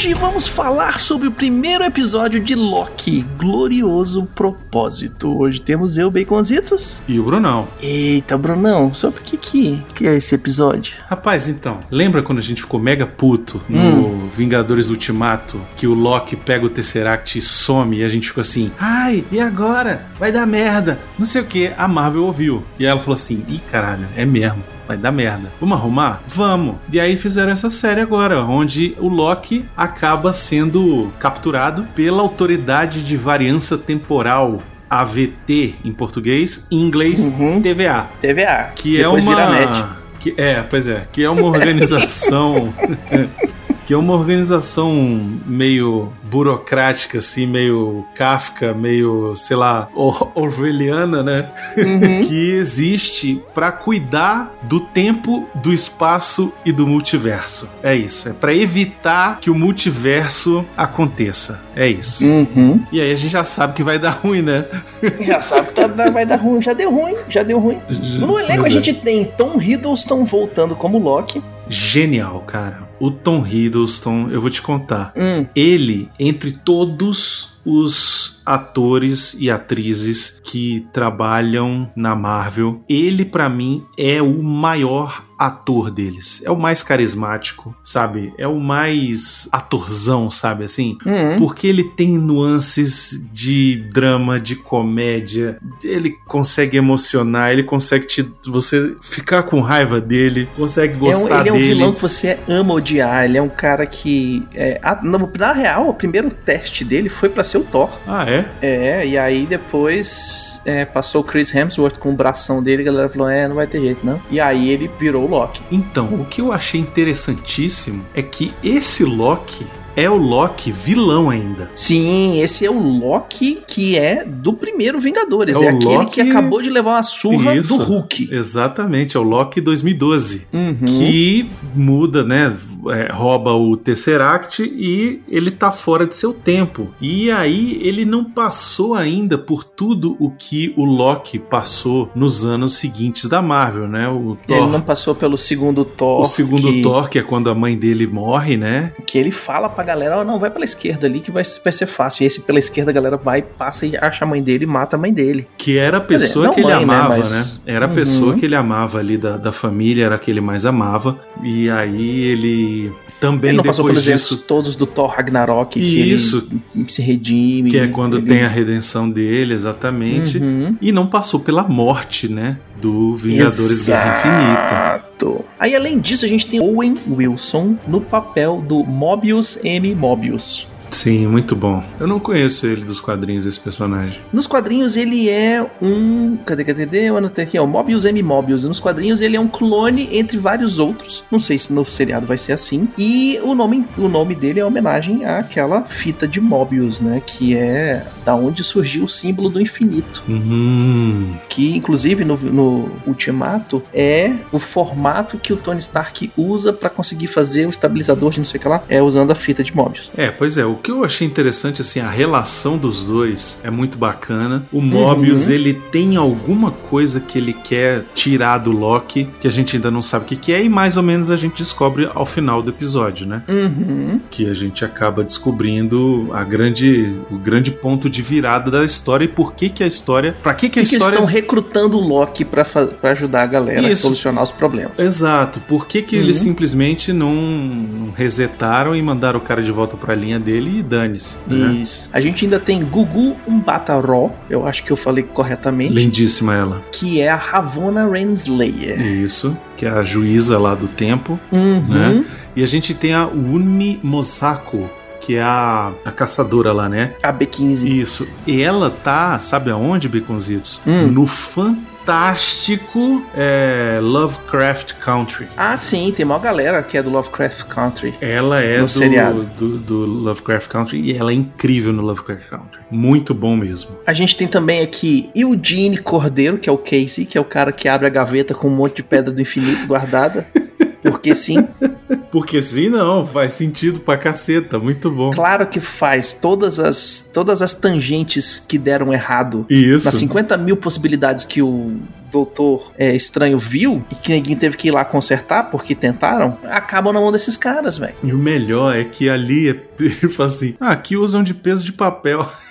Hoje vamos falar sobre o primeiro episódio de Loki, Glorioso Propósito. Hoje temos eu, Baconzitos. E o Brunão. Eita, Brunão, sobre o que, que, que é esse episódio? Rapaz, então, lembra quando a gente ficou mega puto no Hum. Vingadores Ultimato, que o Loki pega o Tesseract e some e a gente ficou assim, ai, e agora? Vai dar merda, não sei o que. A Marvel ouviu. E ela falou assim, ih, caralho, é mesmo. Vai dar merda. Vamos arrumar? Vamos. E aí fizeram essa série agora, onde o Loki acaba sendo capturado pela autoridade de variância temporal, AVT em português, em inglês Uhum. TVA. TVA. Que Depois é uma. Que, é, pois é. Que é uma organização. Que é uma organização meio burocrática, assim, meio Kafka, meio, sei lá, or orwelliana, né? Uhum. que existe para cuidar do tempo, do espaço e do multiverso. É isso. É para evitar que o multiverso aconteça. É isso. Uhum. E aí a gente já sabe que vai dar ruim, né? Já sabe que tá- vai dar ruim. Já deu ruim, já deu ruim. No elenco a é. gente tem Tom Hiddleston voltando como Loki. Genial, cara. O Tom Hiddleston, eu vou te contar. Hum. Ele, entre todos os atores e atrizes que trabalham na Marvel, ele pra mim é o maior ator deles. É o mais carismático, sabe? É o mais atorzão, sabe assim? Hum. Porque ele tem nuances de drama, de comédia, ele consegue emocionar, ele consegue te, você ficar com raiva dele, consegue É um- gostar ele é um dele. vilão que você ama odiar. Ele é um cara que. É, a- na, na real, o primeiro teste dele foi pra ser o Thor. Ah, é? É, e aí depois é, passou o Chris Hemsworth com o bração dele. A galera falou: é, não vai ter jeito não. E aí ele virou o Loki. Então, o que eu achei interessantíssimo é que esse Loki é o Loki vilão ainda. Sim, esse é o Loki que é do primeiro Vingadores. É É, aquele Loki- que acabou de levar uma surra Isso. do Hulk. Exatamente, é o Loki 2012. Uhum. Que muda, né? é, rouba o Tesseract e ele tá fora de seu tempo. E aí ele não passou ainda por tudo o que o Loki passou nos anos seguintes da Marvel, né? O Thor. Ele não passou pelo segundo Thor. O segundo que, Thor, que é quando a mãe dele morre, né? Que ele fala pra galera: ó, não, vai pela esquerda ali que vai, vai ser fácil. E esse pela esquerda a galera vai, passa e acha a mãe dele e mata a mãe dele. Que era a dizer, pessoa não que ele mãe, né, amava, né? mas- Era a Uhum. pessoa que ele amava ali da, da família, era a que ele mais amava. E aí ele também ele não depois passou pelos disso. todos do Thor Ragnarok. Que Isso. ele se redime. Que é quando ele- tem a redenção dele, exatamente. Uhum. E não passou pela morte, né? Do Vingadores Guerra Infinita. Aí, além disso, a gente tem Owen Wilson no papel do Mobius M. Mobius. Sim, muito bom. Eu não conheço ele dos quadrinhos, esse personagem. Nos quadrinhos ele é um. Cadê, cadê, cadê? Eu anotei aqui, ó. Mobius M. Mobius. Nos quadrinhos ele é um clone entre vários outros. Não sei se no seriado vai ser assim. E o nome, o nome dele é homenagem àquela fita de Mobius, né? Que é da onde surgiu o símbolo do infinito. Hum, Que, inclusive, no, no Ultimato é o formato que o Tony Stark usa pra conseguir fazer o estabilizador de não sei o que lá. É usando a fita de Mobius. É, pois é, o que eu achei interessante, assim, a relação dos dois é muito bacana. O Mobius, Uhum. ele tem alguma coisa que ele quer tirar do Loki, que a gente ainda não sabe o que, que é, e mais ou menos a gente descobre ao final do episódio, né? Uhum. Que a gente acaba descobrindo a grande, o grande ponto de virada da história e por que que a história, pra que que a E que eles história estão recrutando o Loki pra, pra ajudar a galera a Isso. solucionar os problemas. Exato, por que, que Uhum. eles simplesmente não, não resetaram e mandaram o cara de volta pra linha dele e dane-se, né? Isso. A gente ainda tem Gugu Umbataró, eu acho que eu falei corretamente, Lindíssima ela. que é a Ravonna Renslayer. Isso, que é a juíza lá do tempo. Uhum. Né? E a gente tem a Unmi Mosako, que é a, a caçadora lá, né? A B15. Isso. E ela tá, sabe aonde, Beconzitos? Hum. No fantástico é, Lovecraft Country. Ah, sim, tem uma galera que é do Lovecraft Country. Ela é do, do, do Lovecraft Country e ela é incrível no Lovecraft Country. Muito bom mesmo. A gente tem também aqui Eugene Cordeiro, que é o Casey, que é o cara que abre a gaveta com um monte de pedra do infinito guardada. Porque sim. Porque sim, não, faz sentido pra caceta, muito bom. Claro que faz. Todas as, todas as tangentes que deram errado Isso. nas 50 mil possibilidades que o Doutor é, Estranho viu e que ninguém teve que ir lá consertar porque tentaram, acabam na mão desses caras, velho. E o melhor é que ali ele fala assim: ah, aqui usam de peso de papel.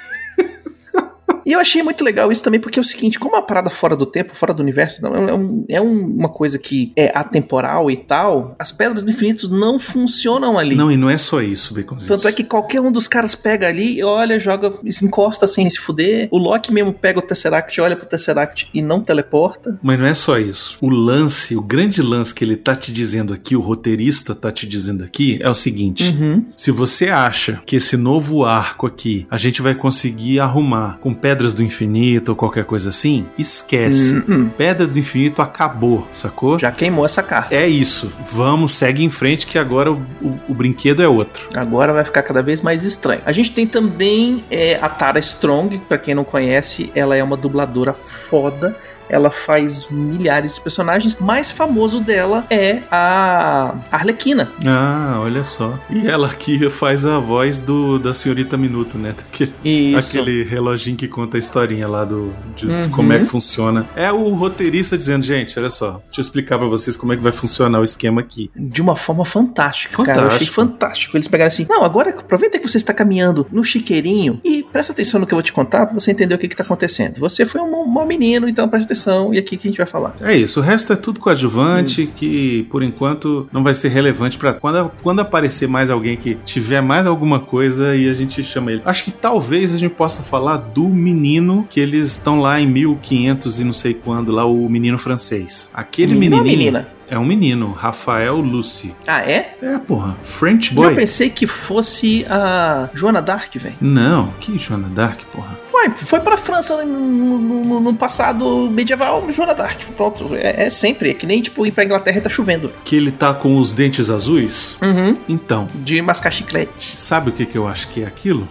E eu achei muito legal isso também, porque é o seguinte, como a parada fora do tempo, fora do universo, não, é, um- é um- uma coisa que é atemporal e tal, as pedras do infinito não funcionam ali. Não, e não é só isso, Baconzitos. Tanto é que qualquer um dos caras pega ali, olha, joga, se encosta sem se fuder. O Loki mesmo pega o Tesseract, olha pro Tesseract e não teleporta. Mas não é só isso. O lance, o grande lance que ele tá te dizendo aqui, o roteirista tá te dizendo aqui, é o seguinte: Uhum. se você acha que esse novo arco aqui a gente vai conseguir arrumar com pedras do infinito ou qualquer coisa assim, esquece. Hum, Pedra do infinito acabou, sacou? Já queimou essa carta. É isso. Vamos, segue em frente que agora o, o- o brinquedo é outro. Agora vai ficar cada vez mais estranho. A gente tem também é, a Tara Strong, pra quem não conhece, ela é uma dubladora foda. Ela faz milhares de personagens. Mais famoso dela é a Arlequina. Ah, olha só. E ela aqui faz a voz do da senhorita Minuto, né? Daquele, Isso. aquele reloginho que conta a historinha lá do de Uhum. como é que funciona. É o roteirista dizendo, gente, olha só, deixa eu explicar pra vocês como é que vai funcionar o esquema aqui. De uma forma fantástica, cara. Eu achei Fantástico. fantástico. Eles pegaram assim: não, agora aproveita que você está caminhando no chiqueirinho e presta atenção no que eu vou te contar pra você entender o que, que tá acontecendo. Você foi um mau menino, então presta atenção e aqui que a gente vai falar. É isso, o resto é tudo coadjuvante Hum. que por enquanto não vai ser relevante pra quando quando aparecer mais alguém que tiver mais alguma coisa e a gente chama ele. Acho que talvez a gente possa falar do menino que eles estão lá em 1500 e não sei quando lá o menino francês. Aquele Menino menininho menina? É um menino, Rafael Lucy. Ah, é? É, porra, French Eu boy. pensei que fosse a Joana Dark, velho. Não, que Joana Dark, porra. Ué, foi pra França no, no- no passado medieval, Joana Dark. Pronto, é, é sempre. É que nem tipo ir pra Inglaterra e tá chovendo. Que ele tá com os dentes azuis? Uhum. Então, De mascar chiclete. sabe o que que eu acho que é aquilo?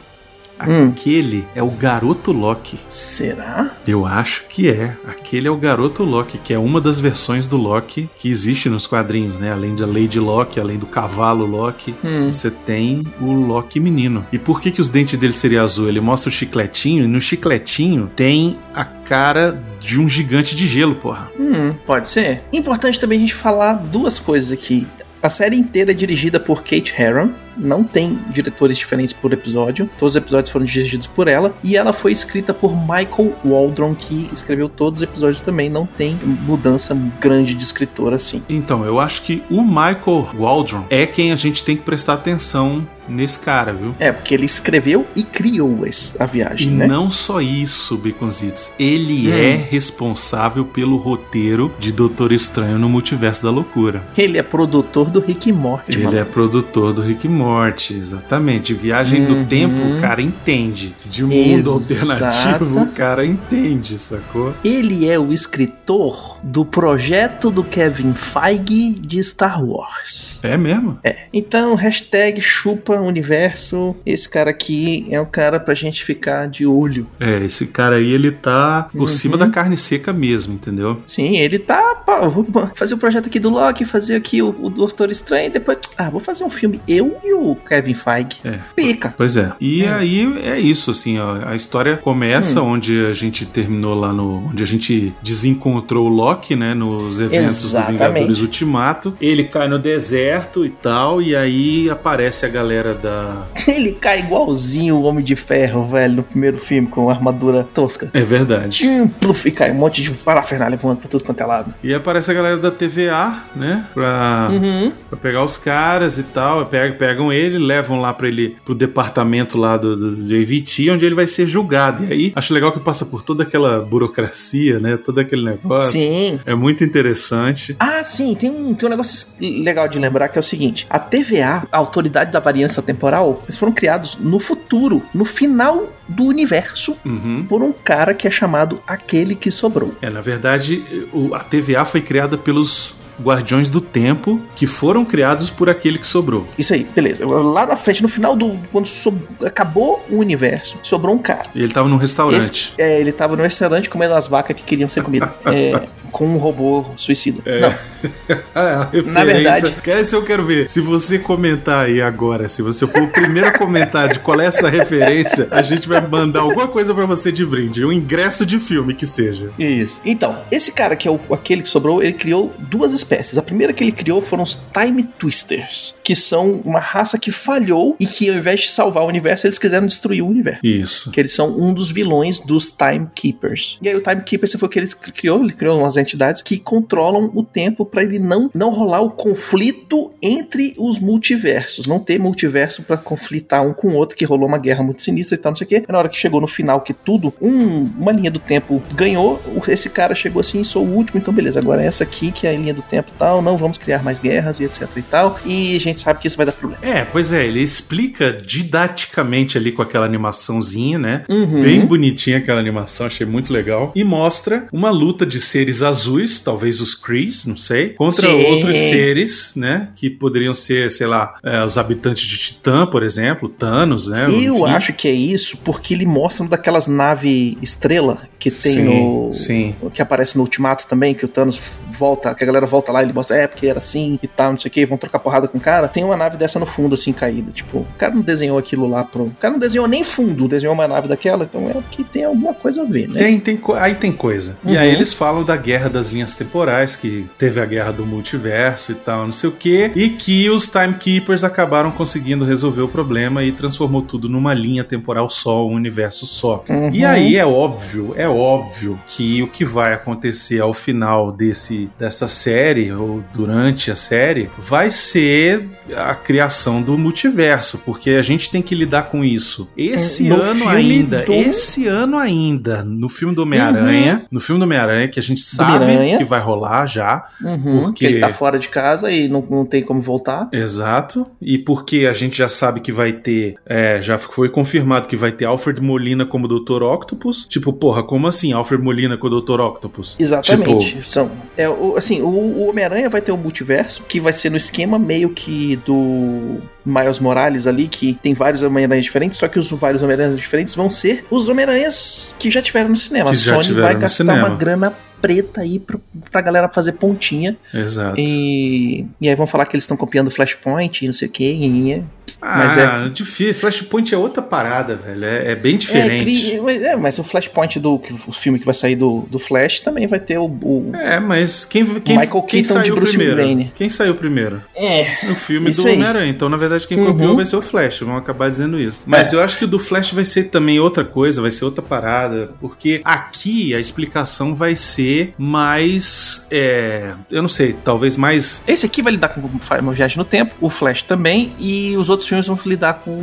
Hum. Aquele é o garoto Loki. Será? Eu acho que é. Aquele é o garoto Loki, que é uma das versões do Loki que existe nos quadrinhos, né? Além da Lady Loki, além do cavalo Loki, Hum. você tem o Loki menino. E por que, que os dentes dele seriam azul? Ele mostra o chicletinho e no chicletinho tem a cara de um gigante de gelo, porra. Hum, pode ser. Importante também a gente falar duas coisas aqui. A série inteira é dirigida por Kate Herron, não tem diretores diferentes por episódio, todos os episódios foram dirigidos por ela, e ela foi escrita por Michael Waldron, que escreveu todos os episódios também, não tem mudança grande de escritor assim. Então, eu acho que o Michael Waldron é quem a gente tem que prestar atenção nesse cara, viu? É, porque ele escreveu e criou a E viagem, né? não só isso, Baconzitos. Ele Hum. é responsável pelo roteiro de Doutor Estranho no Multiverso da Loucura. Ele é produtor do Rick e Morty, Ele mano. é produtor do Rick e Morty, exatamente. Viagem Uhum. do tempo, o cara entende. De mundo Exata. alternativo, o cara entende, sacou? Ele é o escritor do projeto do Kevin Feige de Star Wars. É mesmo? É. Então, hashtag chupa universo. Esse cara aqui é um cara pra gente ficar de olho. É, esse cara aí, ele tá por Uhum. cima da carne seca mesmo, entendeu? Sim, ele tá. pá, vou fazer o projeto aqui do Loki, fazer aqui o, o Doutor Estranho e depois. Ah, vou fazer um filme. Eu e o Kevin Feige. É. Pica. Pois é. E Hum. aí é isso, assim, ó. A história começa onde a gente terminou lá no. onde a gente desencontrou o Loki, né? Nos eventos Exatamente. do Vingadores Ultimato. Ele cai no deserto e tal. E aí aparece a galera da. Ele cai igualzinho o Homem de Ferro, velho, no primeiro filme, com armadura tosca. É verdade. Hum, pluf, e cai um monte de parafernália voando pra tudo quanto é lado. E aparece a galera da TVA, né? Pra, Uhum. pra pegar os caras e tal. Pegam, pegam ele, levam lá pra ele pro departamento lá do, do, do AVT, onde ele vai ser julgado. E aí acho legal que passa por toda aquela burocracia, né? Todo aquele negócio. Sim. É muito interessante. Ah, sim, tem um, tem um negócio legal de lembrar que é o seguinte: a TVA, a Autoridade da Variância Temporal, eles foram criados no futuro, no final do universo, Uhum. por um cara que é chamado Aquele que Sobrou. É, na verdade, o- a TVA foi criada pelos Guardiões do Tempo, que foram criados por aquele que sobrou. Isso aí, beleza. Lá na frente, no final do. Quando sob- acabou o universo, sobrou um cara. E ele tava num restaurante. É, ele tava no restaurante comendo as vacas que queriam ser comidas. É, com um robô suicida. É. Não, A referência- Na verdade- Essa eu quero ver. Se você comentar aí agora, se você for o primeiro a comentar de qual é essa referência, a gente vai mandar alguma coisa pra você de brinde. Um ingresso de filme que seja. Isso. Então, esse cara que é o, aquele que sobrou, ele criou duas espécies. A primeira que ele criou foram os Time Twisters, que são uma raça que falhou e que ao invés de salvar o universo, eles quiseram destruir o universo. Isso. Que eles são um dos vilões dos Time Keepers. E aí o Time Keeper, foi o que ele criou, ele criou umas entidades que controlam o tempo pra ele não, não rolar o conflito entre os multiversos. Não ter multiverso pra conflitar um com o outro, que rolou uma guerra muito sinistra e tal, não sei o quê. Na hora que chegou no final que tudo, um- uma linha do tempo ganhou, esse cara chegou assim, sou o último, então beleza, agora é essa aqui que é a linha do tempo e tal, não vamos criar mais guerras e etc e tal. E a gente sabe que isso vai dar problema. É, pois é, ele explica didaticamente ali com aquela animaçãozinha, né? Uhum. Bem bonitinha aquela animação, achei muito legal. E mostra uma luta de seres azuis, talvez os Krees, não sei, contra Sim. outros seres, né? Que poderiam ser, sei lá, é, os habitantes de Titã, por exemplo, Thanos, né? Eu Enfim. acho que é isso porque ele mostra uma daquelas nave estrela que tem Sim, no. sim. Que aparece no Ultimato também, que o Thanos volta, que a galera volta lá e ele mostra, é, porque era assim e tal, não sei o que, vão trocar porrada com o cara. Tem uma nave dessa no fundo, assim, caída. Tipo, o cara não desenhou aquilo lá pro. O cara não desenhou nem fundo, desenhou uma nave daquela, então é que tem alguma coisa a ver, né? Tem, tem, aí tem coisa. E Uhum. aí eles falam da guerra das linhas temporais, que teve a guerra do multiverso e tal, não sei o quê, e que os Timekeepers acabaram conseguindo resolver o problema e transformou tudo numa linha temporal só, um universo só. Uhum. E aí é óbvio, é óbvio que o que vai acontecer ao final desse dessa série ou durante a série vai ser a criação do multiverso, porque a gente tem que lidar com isso. Esse No ano ainda, do- esse ano ainda, no filme do Homem-Aranha, no filme do Homem-Aranha que a gente sabe que vai rolar já, Uhum, Porque- que ele tá fora de casa e não, não tem como voltar. Exato. E porque a gente já sabe que vai ter. é, já foi confirmado que vai ter Alfred Molina como Dr. Octopus. Tipo, porra, como assim Alfred Molina com o Dr. Octopus? Exatamente. Tipo, São, é, assim, o, o Homem-Aranha vai ter um multiverso, que vai ser no esquema meio que do Miles Morales ali, que tem vários Homem-Aranhas diferentes, só que os vários Homem-Aranhas diferentes vão ser os Homem-Aranhas que já tiveram no cinema. Que a Sony vai gastar cinema. uma grana preta aí pra, pra galera fazer pontinha. Exato. E, e aí vão falar que eles estão copiando Flashpoint e não sei o que. Ah, mas difícil. Flashpoint é outra parada, velho. É, é bem É, diferente. cri- mas- é, mas o Flashpoint do o filme que vai sair do, do Flash também vai ter o. o- É, mas quem, quem, Michael quem Keaton saiu primeiro? Wayne. Quem saiu primeiro? É, O filme do. Homem-Aranha. Então, na verdade, quem Uhum. copiou vai ser o Flash. Vão acabar dizendo isso. Mas É. eu acho que o do Flash vai ser também outra coisa, vai ser outra parada. Porque aqui a explicação vai ser mais. é, eu não sei, talvez mais. Esse aqui vai lidar com uma viagem no tempo, o Flash também, e os outros filmes vão lidar com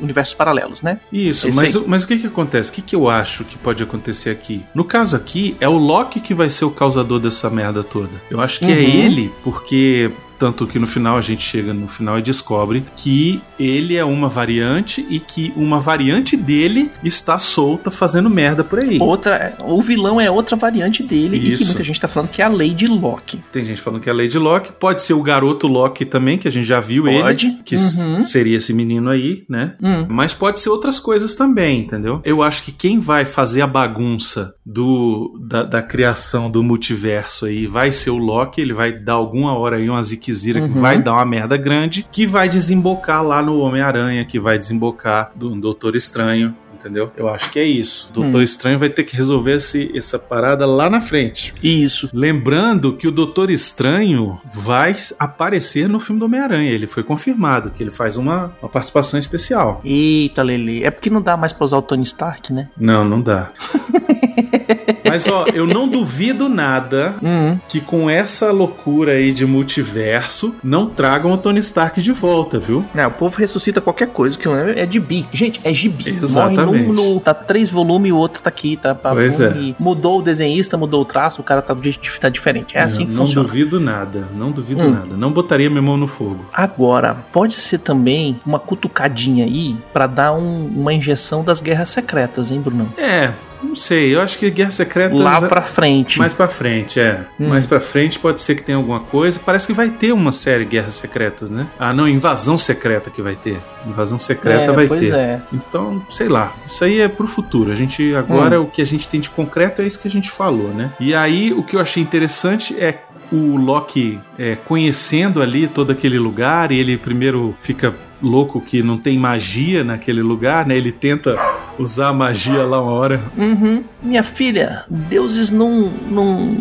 universos paralelos, né? Isso, É isso mas, aí. mas o que que acontece? O que que eu acho que pode acontecer aqui? No caso aqui, é o Loki que vai ser o causador dessa merda toda. Eu acho que é Uhum. ele, porque. Tanto que no final a gente chega no final e descobre que ele é uma variante e que uma variante dele está solta fazendo merda por aí. Outra, o vilão é outra variante dele, e que Isso. muita gente tá falando que é a Lady Locke. Tem gente falando que é a Lady Locke. Pode ser o garoto Locke também, que a gente já viu Pode. ele. Que Uhum. seria esse menino aí, né? Hum. Mas pode ser outras coisas também, entendeu? Eu acho que quem vai fazer a bagunça do da, da criação do multiverso aí vai ser o Loki. Ele vai dar alguma hora aí uma ziquezira que Uhum. vai dar uma merda grande, que vai desembocar lá no Homem-Aranha, que vai desembocar do Doutor Estranho. Entendeu? Eu acho que é isso. O Doutor Hum. Estranho vai ter que resolver esse, essa parada lá na frente. Isso. Lembrando que o Doutor Estranho vai aparecer no filme do Homem-Aranha. Ele foi confirmado que ele faz uma, uma participação especial. Eita, Lele. É porque não dá mais pra usar o Tony Stark, né? Não, não dá. Mas ó, eu não duvido nada Hum. que com essa loucura aí de multiverso não tragam o Tony Stark de volta, viu? Não, o povo ressuscita qualquer coisa, que é de bi. Gente, é gibi. Exatamente. Morre num no, tá três volumes e o outro tá aqui, tá pra Pois é. e Mudou o desenhista, mudou o traço, o cara tá, tá diferente. É assim que não funciona. duvido nada, não duvido Hum. nada. Não botaria minha mão no fogo. Agora, pode ser também uma cutucadinha aí pra dar um- uma injeção das guerras secretas, hein, Brunão? É, Não sei, eu acho que Guerra Secretas. Lá pra frente. Mais pra frente, é. Hum. Mais pra frente pode ser que tenha alguma coisa. Parece que vai ter uma série Guerras Secretas, né? Ah, não, Invasão Secreta que vai ter. Invasão Secreta É, vai pois ter. é. Então, sei lá. Isso aí é pro futuro. A gente agora Hum. o que a gente tem de concreto é isso que a gente falou, né? E aí o que eu achei interessante é o Loki é, conhecendo ali todo aquele lugar e ele primeiro fica louco que não tem magia naquele lugar, né? Ele tenta usar a magia lá uma hora. Uhum. Minha filha, deuses não, não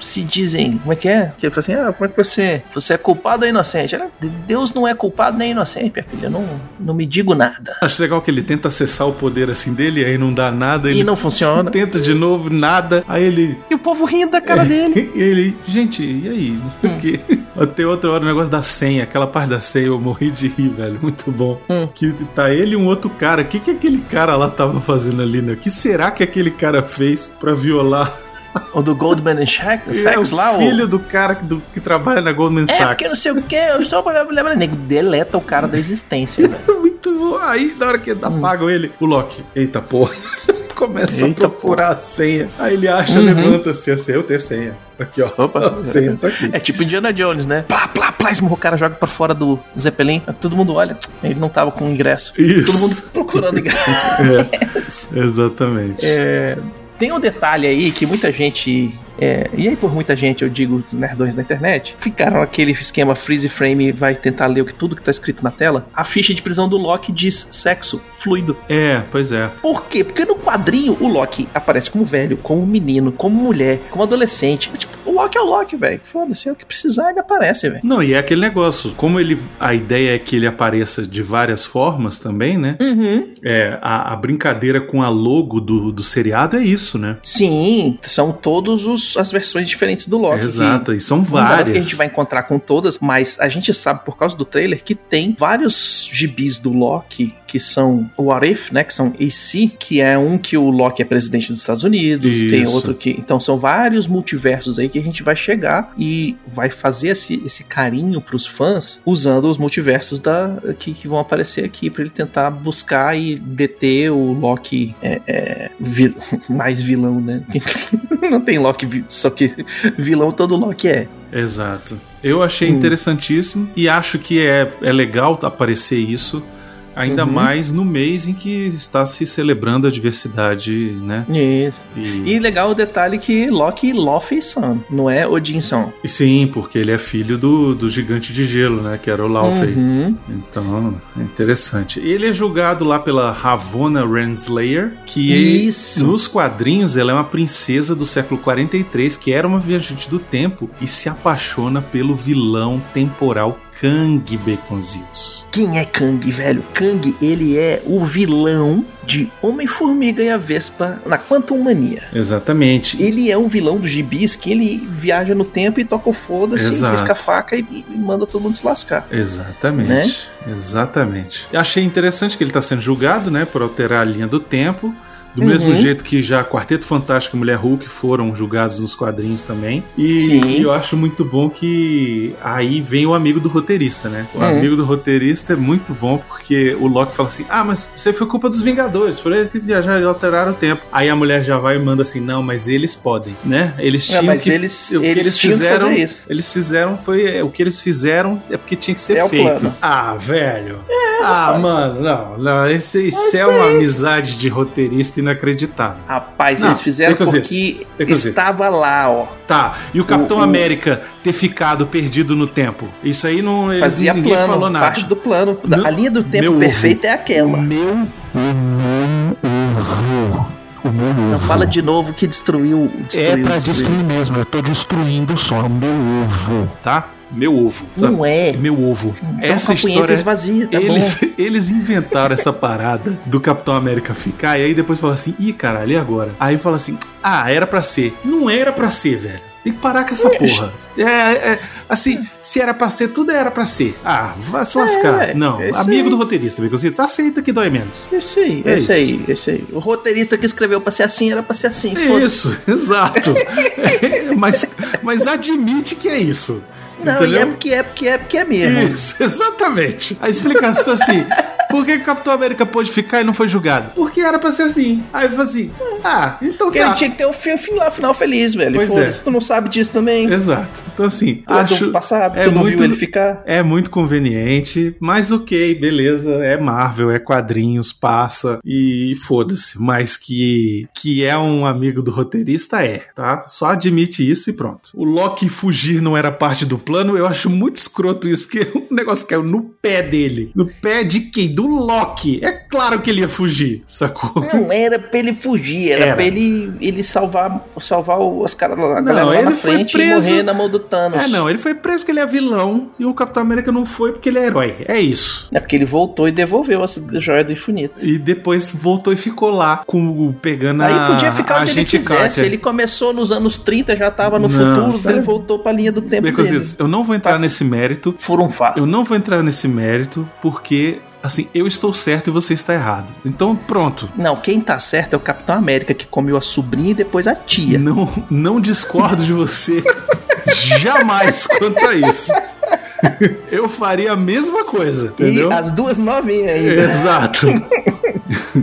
se dizem. Como é que é? Que ele fala assim: ah, como é que você. Você é culpado ou inocente? Ela, Deus não é culpado nem inocente, minha filha. Eu não, não me digo nada. Acho legal que ele tenta acessar o poder assim dele, aí não dá nada, ele E não funciona. tenta de novo, nada, aí ele E o povo rindo da cara dele. E ele, gente, e aí? Não sei o quê. Até outra hora o negócio da senha, aquela parte da senha, eu morri de rir, velho. Muito bom. Hum. Que tá ele e um outro cara. O que, que aquele cara lá tava fazendo ali, né? O que será que aquele cara fez pra violar? O do Goldman Sachs, é lá, o. filho do cara que, do- que trabalha na Goldman É, Sachs. porque não sei o que, eu só lembra. Nego, deleta o cara da existência, velho. Muito bom. Aí, na hora que apagam ele, o Loki, eita porra. Começa Hum. Eita a procurar a senha. Aí ele acha, Uhum. levanta-se assim, eu tenho senha. Aqui, ó. Opa. A senha tá aqui. É tipo Indiana Jones, né? Plá, plá, plá, esmurra o cara, joga pra fora do Zeppelin. Todo mundo olha, ele não tava com ingresso. Isso. Todo mundo procurando ingresso. É, exatamente. É, tem um detalhe aí que muita gente. É, e aí, por muita gente, eu digo os nerdões da internet, ficaram aquele esquema freeze frame vai tentar ler o que tudo que tá escrito na tela. A ficha de prisão do Loki diz sexo fluido. É, pois é. Por quê? Porque no quadrinho o Loki aparece como velho, como menino, como mulher, como adolescente. Tipo, o Loki é o Loki, velho. Foda-se, é o que precisar, ele aparece, velho. Não, e é aquele negócio, como ele a ideia é que ele apareça de várias formas também, né? Uhum. É, a, a brincadeira com a logo do, do seriado é isso, né? Sim, são todas as versões diferentes do Loki. Exato, e são várias. que a gente vai encontrar com todas, mas a gente sabe por causa do trailer que tem vários gibis do Loki que são o What If, né? Que são AC, que é um que o Loki é presidente dos Estados Unidos, tem Isso. outro que. Então são vários multiversos aí que a gente vai chegar e vai fazer esse, esse carinho pros fãs usando os multiversos da, que, que vão aparecer aqui pra ele tentar buscar e deter o Loki é, é, mais vilão, né? Não tem Loki, só que vilão todo Loki é. Exato. Eu achei Hum. interessantíssimo e acho que é, é legal aparecer isso, ainda Uhum. mais no mês em que está se celebrando a diversidade, né? Isso. E, E legal o detalhe que Loki Loki-san, não é Odin-san. e sim, porque ele é filho do, do gigante de gelo, né? Que era o Laufey. Uhum. Então, é interessante. Ele é julgado lá pela Ravonna Renslayer, que Isso. nos quadrinhos ela é uma princesa do século 43, que era uma viajante do tempo e se apaixona pelo vilão temporal Kang Baconzitos. Quem é Kang, velho? Kang, ele é o vilão de Homem-Formiga e a Vespa na Quantum Mania. Exatamente. Ele é um vilão do gibis que ele viaja no tempo e toca o foda-se, risca a faca e, e manda todo mundo se lascar. Exatamente. Né? Exatamente. Eu achei interessante que ele está sendo julgado, né, por alterar a linha do tempo. Do Uhum. mesmo jeito que já Quarteto Fantástico e Mulher Hulk foram julgados nos quadrinhos também. E Sim. eu acho muito bom que aí vem o amigo do roteirista, né? O Uhum. amigo do roteirista é muito bom porque o Loki fala assim: Ah, mas aí foi culpa dos Vingadores, foram eles que viajaram e alteraram o tempo. Aí a mulher já vai e manda assim: Não, mas eles podem, né? Eles É, tinham mas que. eles- o que eles eles fizeram. Eles fizeram foi. é, O que eles fizeram é porque tinha que ser É feito. Ah, velho. Ah, rapaz. mano, não. não isso isso é uma amizade de roteirista inacreditável. Rapaz, Não, eles fizeram porque estava lá, ó. Tá, e o Capitão o- América ter ficado perdido no tempo? Isso aí não. eles- Fazia ninguém plano, falou nada. parte do plano. Meu- a linha do tempo ovo. perfeita é aquela. meu, o meu ovo. O meu ovo. Não fala de novo que destruiu. É destruiu pra destruiu. destruir mesmo, eu tô destruindo só o meu ovo. Tá? Meu ovo. Sabe? Não é. Meu ovo. Então, Essa história. esvazia, tá eles, bom? eles inventaram essa parada do Capitão América ficar, e aí depois fala assim: ih, caralho, e agora? Aí fala assim: ah, era pra ser. Não era pra ser, velho. Tem que parar com essa porra. É, é, assim, se era pra ser, tudo era pra ser. Ah, vai se lascar. É, não, é amigo aí. do roteirista, Baconzitos, aceita que dói menos. Esse aí, É esse isso. aí, esse aí. O roteirista que escreveu pra ser assim era pra ser assim. Isso, exato. É, mas, mas admite que é isso. Não, e entendeu? é porque é porque é porque é mesmo. Isso, exatamente. A explicação assim. Por que, que o Capitão América pôde ficar e não foi julgado? Porque era pra ser assim. Aí eu falei assim: ah, então Porque tá. ele tinha que ter um fi- fim lá, final feliz, velho. Pois Foda-se, é. Tu não sabe disso também. Exato. Então, assim, Tu é acho. do passado, é tu não muito- viu ele ficar. É muito conveniente, mas ok, beleza, é Marvel, é quadrinhos, passa e foda-se. Mas que, que é um amigo do roteirista, é, tá? Só admite isso e pronto. O Loki fugir não era parte do plano, eu acho muito escroto isso, porque o negócio caiu no pé dele. No pé de quem? Do Loki. É claro que ele ia fugir, sacou? Não era pra ele fugir, era, Era. pra ele, ele salvar, salvar os caras lá, Não, lá ele na foi frente preso. e morrer na mão do Thanos. É, não, ele foi preso porque ele é vilão e o Capitão América não foi porque ele é herói. É isso. É porque ele voltou e devolveu a joia do infinito. E depois voltou e ficou lá, com, pegando Aí a, podia ficar a onde ele quisesse. Carter. Ele começou nos anos 30, já tava no Não, futuro, tá- ele voltou pra linha do tempo dele. Eu não vou entrar Tá. nesse mérito. Furunfá. Eu não vou entrar nesse mérito porque, assim, eu estou certo e você está errado. Então, pronto. Não, quem tá certo é o Capitão América, que comeu a sobrinha e depois a tia. Não, não discordo de você jamais quanto a isso. Eu faria a mesma coisa, entendeu? E as duas novinhas ainda. Exato.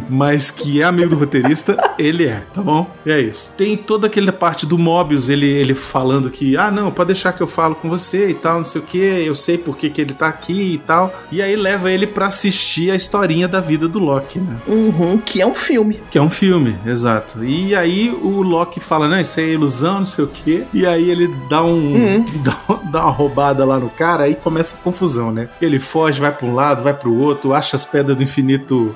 Mas que é amigo do roteirista, ele é, tá bom? E é isso. Tem toda aquela parte do Mobius, ele, ele falando que, ah, não, pode deixar que eu falo com você e tal, não sei o que, eu sei por que, que ele tá aqui e tal. E aí leva ele pra assistir a historinha da vida do Loki, né? Uhum, que é um filme. Que é um filme, exato. E aí o Loki fala, não, isso é ilusão, não sei o quê. E aí ele dá um. Uhum. Dá, dá uma roubada lá no cara, aí começa a confusão, né? Ele foge, vai pra um lado, vai pro outro, acha as pedras do infinito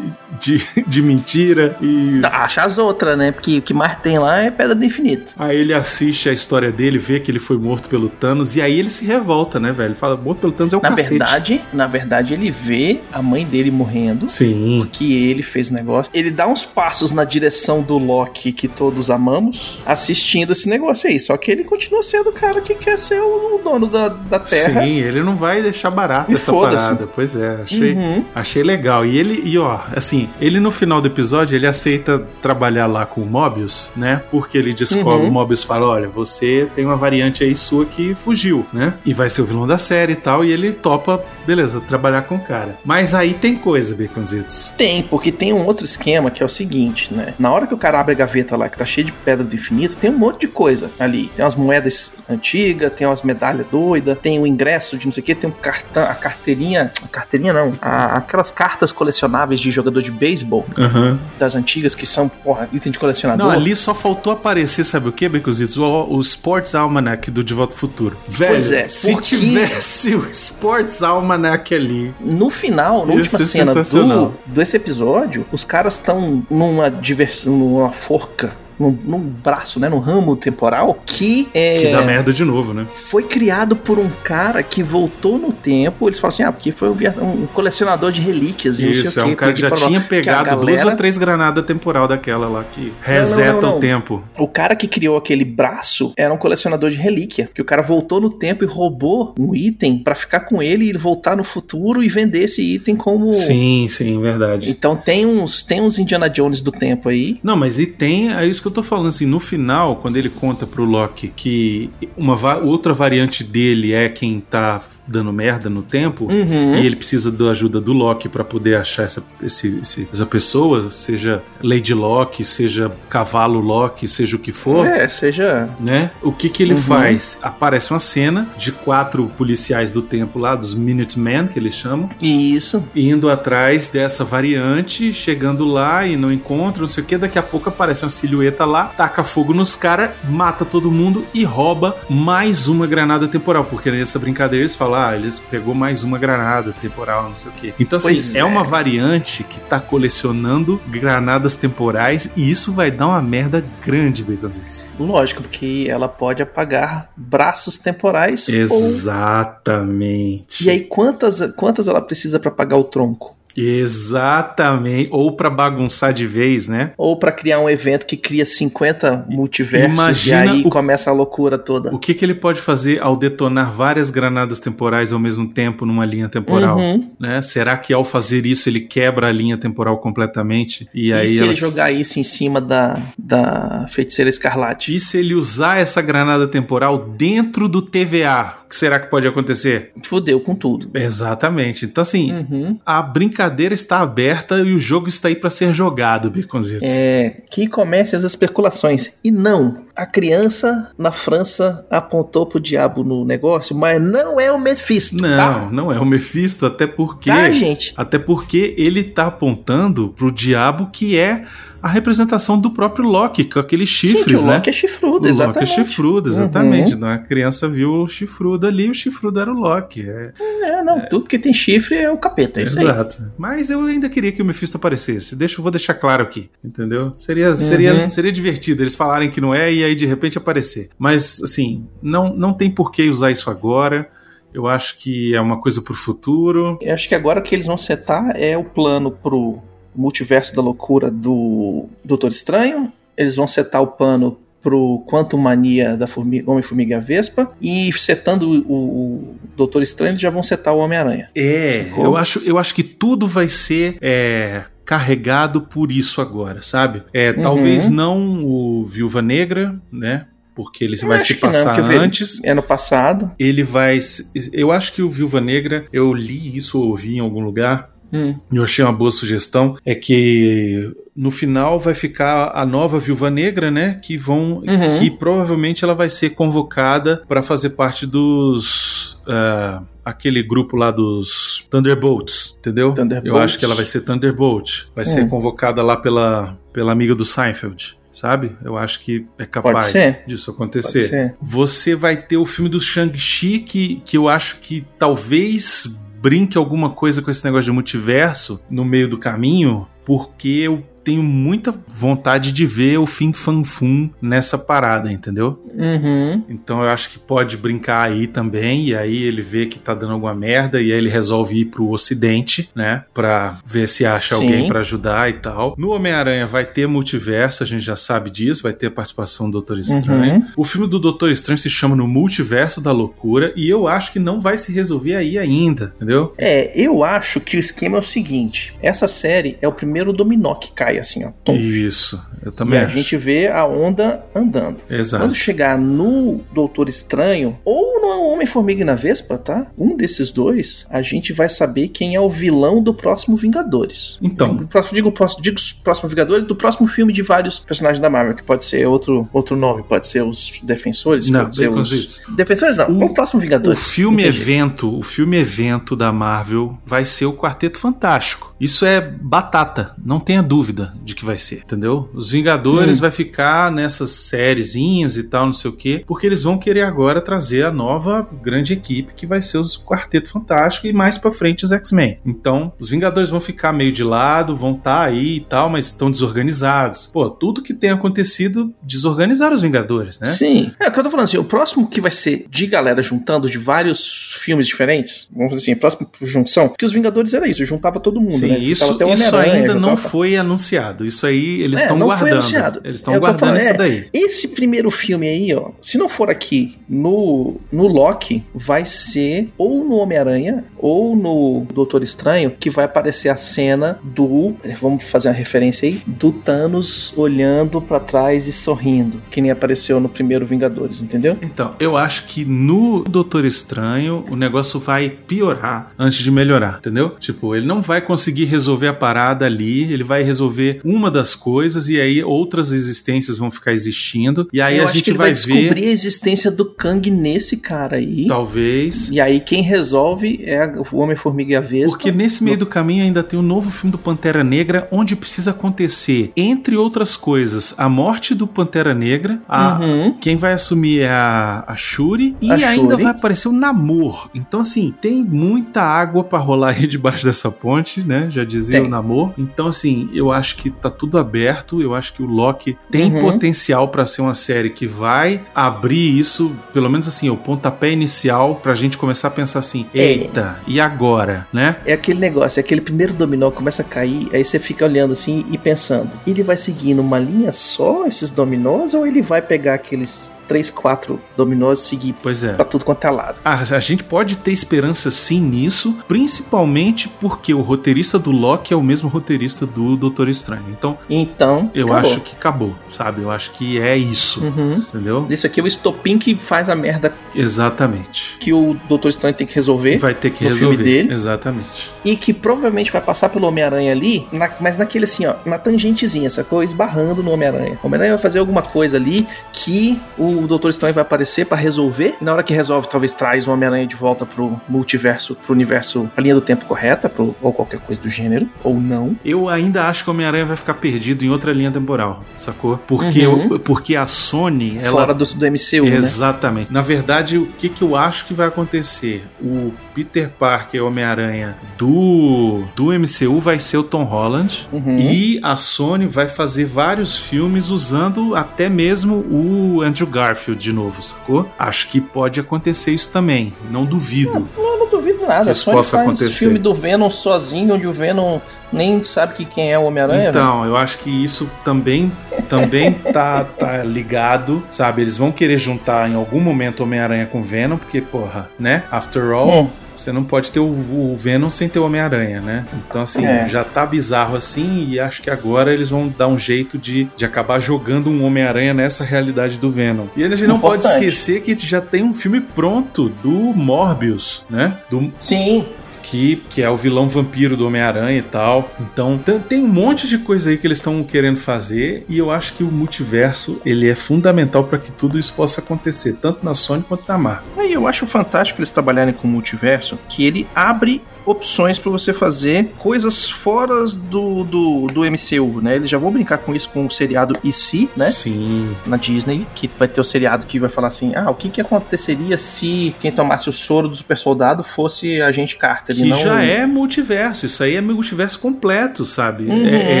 de, de mentira e. Acha as outras, né? Porque o que mais tem lá é Pedra do Infinito. Aí ele assiste a história dele, vê que ele foi morto pelo Thanos, e aí ele se revolta, né, velho? Ele fala, morto pelo Thanos é o Na cacete. verdade, na verdade, ele vê a mãe dele morrendo. Sim. Que ele fez o negócio. Ele dá uns passos na direção do Loki que todos amamos, assistindo esse negócio aí. Só que ele continua sendo o cara que quer ser o dono da, da Terra. Sim, ele não vai deixar barato E essa parada. Pois é, achei. Uhum. Achei legal. E ele, e ó, assim, ele no final do episódio, ele aceita trabalhar lá com o Mobius, né? Porque ele descobre, Uhum. o Mobius fala: olha, você tem uma variante aí sua que fugiu, né? E vai ser o vilão da série e tal. E ele topa, beleza, trabalhar com o cara. Mas aí tem coisa, Baconzitos. Tem, porque tem um outro esquema que é o seguinte, né? Na hora que o cara abre a gaveta lá, que tá cheio de pedra do infinito, tem um monte de coisa ali. Tem umas moedas antigas, tem umas medalhas doidas, tem o ingresso de não sei o que, tem um cartão, a carteirinha. A carteirinha não. a- aquelas cartas colecionáveis de jogador de beisebol Aham. das antigas que são, porra, item de colecionador. Não, ali só faltou aparecer, sabe o que, Baconzitos? O, o Sports Almanac do De Volta ao Futuro. Velho, Pois é, se porque- tivesse o Sports Almanac ali, No final, na última cena do, desse episódio, os caras estão numa diversão, numa forca. Num, num braço, né? Num ramo temporal que é. que dá merda de novo, né? foi criado por um cara que voltou no tempo. Eles falam assim: ah, porque foi um, um colecionador de relíquias. e não sei Isso, o é quê, um cara que já tinha pegado duas galera- ou três granadas temporal daquela lá que reseta não, não. o tempo. O cara que criou aquele braço era um colecionador de relíquia. Que o cara voltou no tempo e roubou um item pra ficar com ele e voltar no futuro e vender esse item como. Sim, sim, verdade. Então tem uns, tem uns Indiana Jones do tempo aí. Não, mas e tem, é isso que eu tô falando, assim, no final, quando ele conta pro Loki que uma va- outra variante dele é quem tá dando merda no tempo, Uhum. e ele precisa da ajuda do Loki pra poder achar essa, esse- esse- essa pessoa, seja Lady Loki, seja Cavalo Loki, seja o que for, É, seja. né? O que que ele Uhum. faz? Aparece uma cena de quatro policiais do tempo lá, dos Minutemen, que eles chamam, Isso. indo atrás dessa variante, chegando lá e não encontra, não sei o que, daqui a pouco aparece uma silhueta lá, taca fogo nos caras, mata todo mundo e rouba mais uma granada temporal, porque nessa brincadeira eles falam, ah, eles pegou mais uma granada temporal, não sei o que. Então assim, Pois é. é. uma variante que tá colecionando granadas temporais e isso vai dar uma merda grande, Baconzitos. Lógico, porque ela pode apagar braços temporais. Ou... Exatamente. E aí, quantas, quantas ela precisa pra apagar o tronco? Exatamente. Ou pra bagunçar de vez, né? Ou pra criar um evento que cria 50 multiversos Imagina e aí o- começa a loucura toda. O que, que ele pode fazer ao detonar várias granadas temporais ao mesmo tempo numa linha temporal? Uhum. Né? Será que ao fazer isso ele quebra a linha temporal completamente? E, E, aí se elas- ele jogar isso em cima da, da feiticeira escarlate? E se ele usar essa granada temporal dentro do TVA? Que será que pode acontecer? Fudeu com tudo. Exatamente. Então, assim, Uhum. a brincadeira está aberta e o jogo está aí para ser jogado, Baconzitos. É, que comece as especulações. E não, a criança na França apontou pro diabo no negócio, mas não é o Mephisto, Não, tá? não é o Mephisto, até porque. Tá, gente? Até porque ele tá apontando pro diabo que é a representação do próprio Loki, com aqueles Sim, chifres, que o né? Loki é chifrudo, o Loki exatamente. é chifrudo, exatamente. Uhum. Então a criança viu o chifrudo ali, o chifrudo era o Loki. É, É, não, tudo que tem chifre é o capeta, é isso aí. exato. Mas eu ainda queria que o Mephisto aparecesse. Deixa, eu vou deixar claro aqui, entendeu? Seria, seria, Uhum. seria divertido eles falarem que não é e aí de repente aparecer. Mas, assim, não, não tem por que usar isso agora. Eu acho que é uma coisa pro futuro. Eu acho que agora o que eles vão setar é o plano pro multiverso da loucura do Doutor Estranho. Eles vão setar o plano pro Quantum Mania da Formi- Homem-Formiga Vespa. E setando o, o Doutor Estranho, eles já vão setar o Homem-Aranha. É, Sacou? eu acho, eu acho que tudo vai ser é, carregado por isso agora, sabe? É, Uhum. Talvez não o Viúva Negra, né? Porque ele Eu vai se não, passar vi- antes. É no passado. Ele vai. se- Eu acho que o Viúva Negra, eu li isso ou ouvi em algum lugar. Hum. e Eu achei uma boa sugestão. É que no final vai ficar a nova Viúva Negra, né? Que vão. Uhum. Que provavelmente ela vai ser convocada para fazer parte dos. ah, aquele grupo lá dos Thunderbolts, entendeu? Thunderbolts. Eu acho que ela vai ser Thunderbolt. Vai ser Hum. convocada lá pela, pela amiga do Seinfeld. Sabe? Eu acho que é capaz ser. disso acontecer. ser. Você vai ter o filme do Shang-Chi, que, que eu acho que talvez brinque alguma coisa com esse negócio de multiverso no meio do caminho, porque eu tenho muita vontade de ver o Fim Fan Fum nessa parada, entendeu? Uhum. Então eu acho que pode brincar aí também, e aí ele vê que tá dando alguma merda, e aí ele resolve ir pro ocidente, né? Pra ver se acha Sim. alguém pra ajudar e tal. No Homem-Aranha vai ter multiverso, a gente já sabe disso, vai ter a participação do Doutor Estranho. Uhum. O filme do Doutor Estranho se chama No Multiverso da Loucura, e eu acho que não vai se resolver aí ainda, entendeu? É, eu acho que o esquema é o seguinte: essa série é o primeiro dominó que cai assim, ó. Isso, eu E também a acho. gente vê a onda andando. Exato. Quando chegar no Doutor Estranho ou no Homem-Formiga e na Vespa, tá? Um desses dois, a gente vai saber quem é o vilão do próximo Vingadores. Então. Próximo, digo, próximo, digo próximo Vingadores, do próximo filme de vários personagens da Marvel, que pode ser outro, outro nome, pode ser os Defensores, Não, pode ser os. Baconzitos. Defensores não, O- o próximo O Vingadores. filme Entendi. evento, o filme evento da Marvel vai ser o Quarteto Fantástico. Isso é batata, não tenha dúvida de que vai ser, entendeu? Os Vingadores Hum. vai ficar nessas sériezinhas e tal, não sei o quê, porque eles vão querer agora trazer a nova grande equipe que vai ser os Quarteto Fantástico e mais pra frente os X-Men. Então, os Vingadores vão ficar meio de lado, vão estar aí e tal, mas estão desorganizados. Pô, tudo que tem acontecido desorganizaram os Vingadores, né? Sim. É o que eu tô falando assim, o próximo que vai ser de galera juntando de vários filmes diferentes, vamos dizer assim, a próxima junção, que os Vingadores era isso, juntava todo mundo, Sim, né? isso, Juntava até o isso ainda não foi anunciado. Isso aí eles É, estão não foi guardando. anunciado. Eles É estão eu guardando isso é. daí. Esse primeiro filme aí, ó, se não for aqui no, no Loki, vai ser ou no Homem-Aranha ou no Doutor Estranho que vai aparecer a cena do, vamos fazer uma referência aí, do Thanos olhando pra trás e sorrindo, que nem apareceu no primeiro Vingadores, entendeu? Então, eu acho que no Doutor Estranho o negócio vai piorar antes de melhorar, entendeu? Tipo, ele não vai conseguir resolver a parada ali, ele vai resolver uma das coisas e aí outras existências vão ficar existindo. E aí Eu a gente vai, vai ver, descobrir a existência do Kang nesse cara aí. talvez. E aí quem resolve é o Homem-Formiga e a Vespa. Porque nesse meio do caminho ainda tem um novo filme do Pantera Negra, onde precisa acontecer, entre outras coisas, a morte do Pantera Negra, a, Uhum. Quem vai assumir é a, a Shuri e A ainda Shuri. vai aparecer o Namor. Então, assim, tem muita água pra rolar aí debaixo dessa ponte, né? Já dizia Tem. o Namor. Então, assim, eu acho que tá tudo aberto. Eu acho que o Loki tem Uhum. potencial pra ser uma série que vai abrir isso, pelo menos assim, o pontapé inicial pra gente começar a pensar assim: É. eita, e agora, né? É aquele negócio, é aquele primeiro dominó que começa a cair, aí você fica olhando assim e pensando, ele vai seguir numa linha só esses dominós ou ele vai pegar aqueles três, quatro dominós seguir Pois é. pra tudo quanto é lado. A, a gente pode ter esperança sim nisso, principalmente porque o roteirista do Loki é o mesmo roteirista do Doutor Estranho. Então, Então, eu acabou. acho que acabou, sabe? Eu acho que é isso, Uhum. entendeu? Isso aqui é o estopim que faz a merda Exatamente. que o Doutor Estranho tem que resolver. Vai ter que resolver. dele. Exatamente. E que provavelmente vai passar pelo Homem-Aranha ali, na- mas naquele assim, ó, na tangentezinha, sacou? Esbarrando no Homem-Aranha. O Homem-Aranha vai fazer alguma coisa ali que o Doutor Estranho vai aparecer pra resolver. E na hora que resolve, talvez traz o Homem-Aranha de volta pro multiverso, pro universo, pra linha do tempo correta, pro, ou qualquer coisa do gênero, ou não. Eu ainda acho que o Homem-Aranha vai ficar perdido em outra linha temporal, sacou? Porque, Uhum. eu- porque a Sony, ela Fora do, do MCU, né? Exatamente. Na verdade, o que, que eu acho que vai acontecer? O Peter Parker Homem-Aranha do, do MCU vai ser o Tom Holland. Uhum. E a Sony vai fazer vários filmes usando até mesmo o Andrew Garfield de novo, sacou? Acho que pode acontecer isso também. Não duvido. Eu não duvido nada. Que isso Sony possa faz acontecer. filme do Venom sozinho, onde o Venom nem sabe que quem é o Homem-Aranha. velho. Então, eu acho que isso também também tá, tá ligado, sabe? Eles vão querer juntar em algum momento Homem-Aranha com Venom, porque, porra, né? After all, Hum. Você não pode ter o, o Venom sem ter o Homem-Aranha, né? Então, assim, É. já tá bizarro assim, e acho que agora eles vão dar um jeito de, de acabar jogando um Homem-Aranha nessa realidade do Venom. E a gente não pode Importante. esquecer que já tem um filme pronto do Morbius, né? Do, Sim, que, é o vilão vampiro do Homem-Aranha e tal. Então, tem- um monte de coisa aí que eles estão querendo fazer e eu acho que o multiverso, ele é fundamental para que tudo isso possa acontecer, tanto na Sony quanto na Marvel. Aí eu acho fantástico eles trabalharem com o multiverso, que ele abre opções pra você fazer coisas fora do, do, do MCU, né? Eles já vão brincar com isso com o seriado E se, né? Sim. Na Disney, que vai ter o seriado que vai falar assim: ah, o que, que aconteceria se quem tomasse o soro do super soldado fosse a gente Carter? e Que não já é multiverso, isso aí é multiverso completo, sabe? Uhum. É, é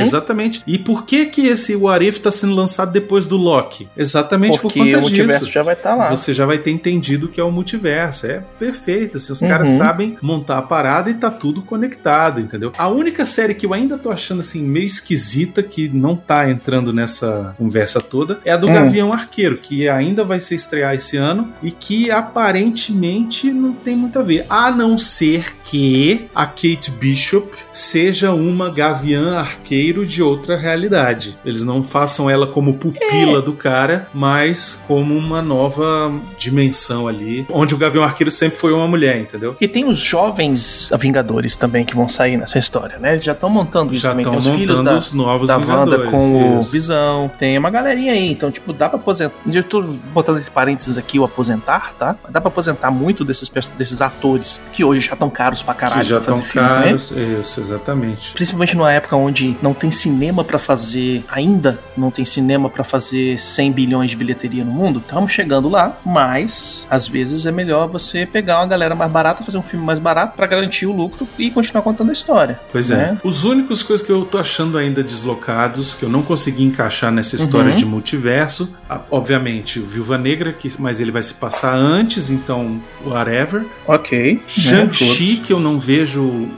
exatamente. E por que que esse What If tá sendo lançado depois do Loki? Exatamente Porque por conta o multiverso disso. já vai estar lá. Você já vai ter entendido que é o multiverso. É perfeito. Assim, os Uhum. caras sabem montar a parada e tá tudo conectado, entendeu? A única série que eu ainda tô achando assim meio esquisita, que não tá entrando nessa conversa toda, é a do Hum. Gavião Arqueiro, que ainda vai se estrear esse ano e que aparentemente não tem muito a ver. A não ser que a Kate Bishop seja uma Gavião Arqueiro de outra realidade. Eles não façam ela como pupila do cara, mas como uma nova dimensão ali, onde o Gavião Arqueiro sempre foi uma mulher, entendeu? E tem os jovens Vingadores também que vão sair nessa história, né? Eles já estão montando isso Já também. Tem os filhos da, os novos da Wanda com o isso. Visão. Tem uma galerinha aí. Então, tipo, dá pra aposentar. Eu tô botando entre parênteses aqui o aposentar, tá? Dá pra aposentar muito desses, desses atores que hoje já estão caros pra caralho que já estão filme, né? caros. Isso, exatamente. Principalmente numa época onde não tem cinema pra fazer, ainda não tem cinema pra fazer 100 bilhões de bilheteria no mundo. Estamos chegando lá, mas às vezes é melhor você pegar uma galera mais barata, fazer um filme mais barato pra garantir o lucro e continuar contando a história. Pois né? é. Os únicos coisas que eu tô achando ainda deslocados, que eu não consegui encaixar nessa história Uhum. de multiverso, obviamente, o Viúva Negra, que, mas ele vai se passar antes, então, whatever. Ok. né? Shang-Chi, que eu não vejo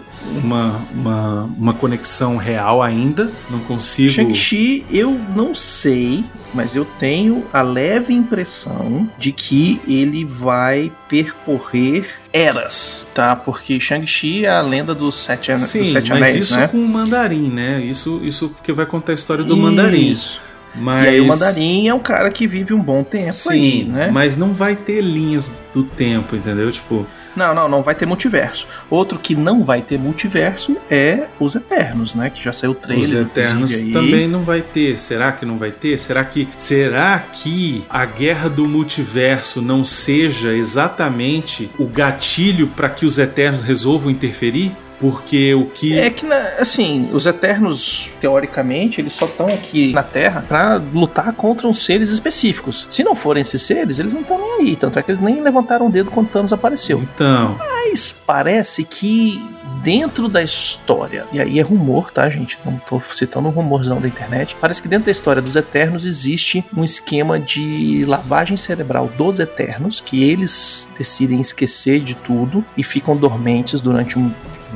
uma, uma, uma conexão real ainda. Não consigo. Shang-Chi, eu não sei, mas eu tenho a leve impressão de que ele vai percorrer eras, tá? Porque Shang-Chi é a lenda dos sete, an- Sim, dos sete mas anéis, isso né? com o mandarim, né? Isso, isso porque vai contar a história do mandarim. Isso. Mas... E aí o mandarim é um cara que vive um bom tempo Sim, aí, né? mas não vai ter linhas do tempo, entendeu? Tipo, Não, não, não vai ter multiverso. Outro que não vai ter multiverso é os Eternos, né? Que já saiu o trailer. Os Eternos também não vai ter. Será que não vai ter? Será que será que a guerra do multiverso não seja exatamente o gatilho para que os Eternos resolvam interferir? Porque o que É que, na- assim, os Eternos, teoricamente, eles só estão aqui na Terra pra lutar contra uns seres específicos. Se não forem esses seres, eles não estão nem aí. Tanto é que eles nem levantaram o dedo quando Thanos apareceu. então, Mas parece que dentro da história, e aí é rumor, tá, gente? Não tô citando um rumorzão da internet. Parece que dentro da história dos Eternos existe um esquema de lavagem cerebral dos Eternos, que eles decidem esquecer de tudo e ficam dormentes durante um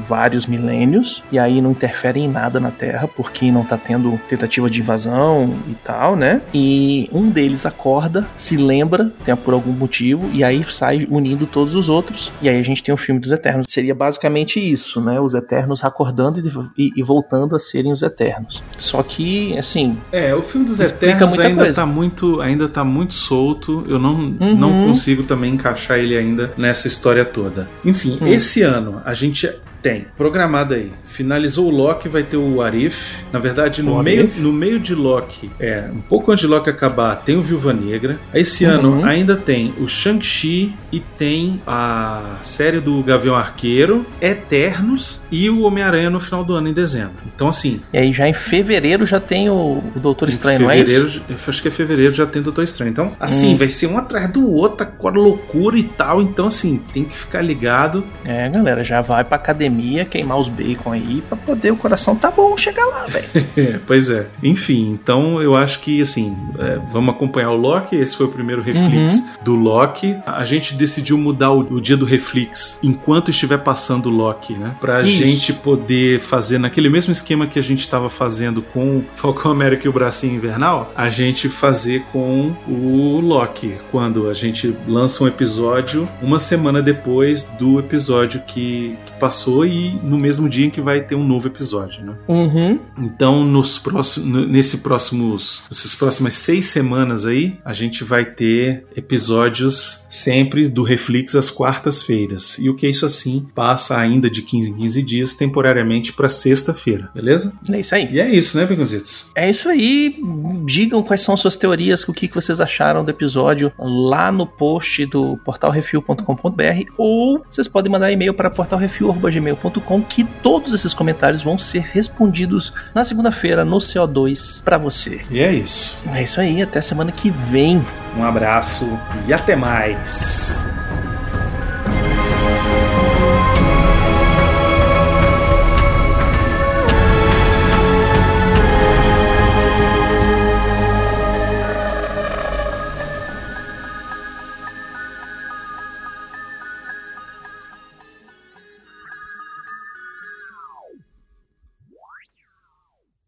vários milênios, e aí não interfere em nada na Terra, porque não tá tendo tentativa de invasão e tal, né? E um deles acorda, se lembra, tem por algum motivo, e aí sai unindo todos os outros, e aí a gente tem o filme dos Eternos. Seria basicamente isso, né? Os Eternos acordando e, e, e voltando a serem os Eternos. Só que, assim. É, o filme dos Eternos ainda coisa. tá, muito, ainda tá muito solto. Eu não, Uhum. não consigo também encaixar ele ainda nessa história toda. Enfim, Hum. esse ano a gente tem programado aí. Finalizou o Loki, vai ter o Arif. Na verdade, no O meio, Arif. no meio de Loki, é, um pouco antes de Loki acabar, tem o Viúva Negra. Esse Uhum. ano ainda tem o Shang-Chi e tem a série do Gavião Arqueiro, Eternos e o Homem-Aranha no final do ano, em dezembro. Então, assim, E aí já em fevereiro já tem o, o Doutor Estranho, em não é fevereiro, isso? eu acho que é fevereiro já tem Doutor Estranho. Então, assim, Hum. vai ser um atrás do outro, com a loucura e tal. Então, assim, tem que ficar ligado. É, galera, já vai pra academia queimar os bacon aí pra poder o coração tá bom chegar lá, velho. Pois é. Enfim, então eu acho que, assim, é, vamos acompanhar o Loki. Esse foi o primeiro reflex Uhum. do Loki. A gente decidiu mudar o, o dia do reflex enquanto estiver passando o Loki, né? Pra Isso. gente poder fazer naquele mesmo esquema que a gente estava fazendo com o Falcão América e o Bracinho Invernal, a gente fazer com o Loki, quando a gente lança um episódio uma semana depois do episódio que, que passou e no mesmo dia em que vai ter um novo episódio, né? Uhum. Então, nos próximos, nesse próximos, essas próximas seis semanas aí, a gente vai ter episódios sempre do Reflex às quartas-feiras. E o que é isso assim passa ainda de 15 em 15 dias, temporariamente para sexta-feira, beleza? É isso aí. E é isso, né, Beconzitos? É isso aí. Digam quais são suas teorias, o que vocês acharam do episódio lá no post do portalrefil.com.br ou vocês podem mandar e-mail para portalrefil.gmail.com que todos esses comentários vão ser respondidos na segunda-feira no CO2 para você. E é isso. É isso aí, até semana que vem. Um abraço e até mais.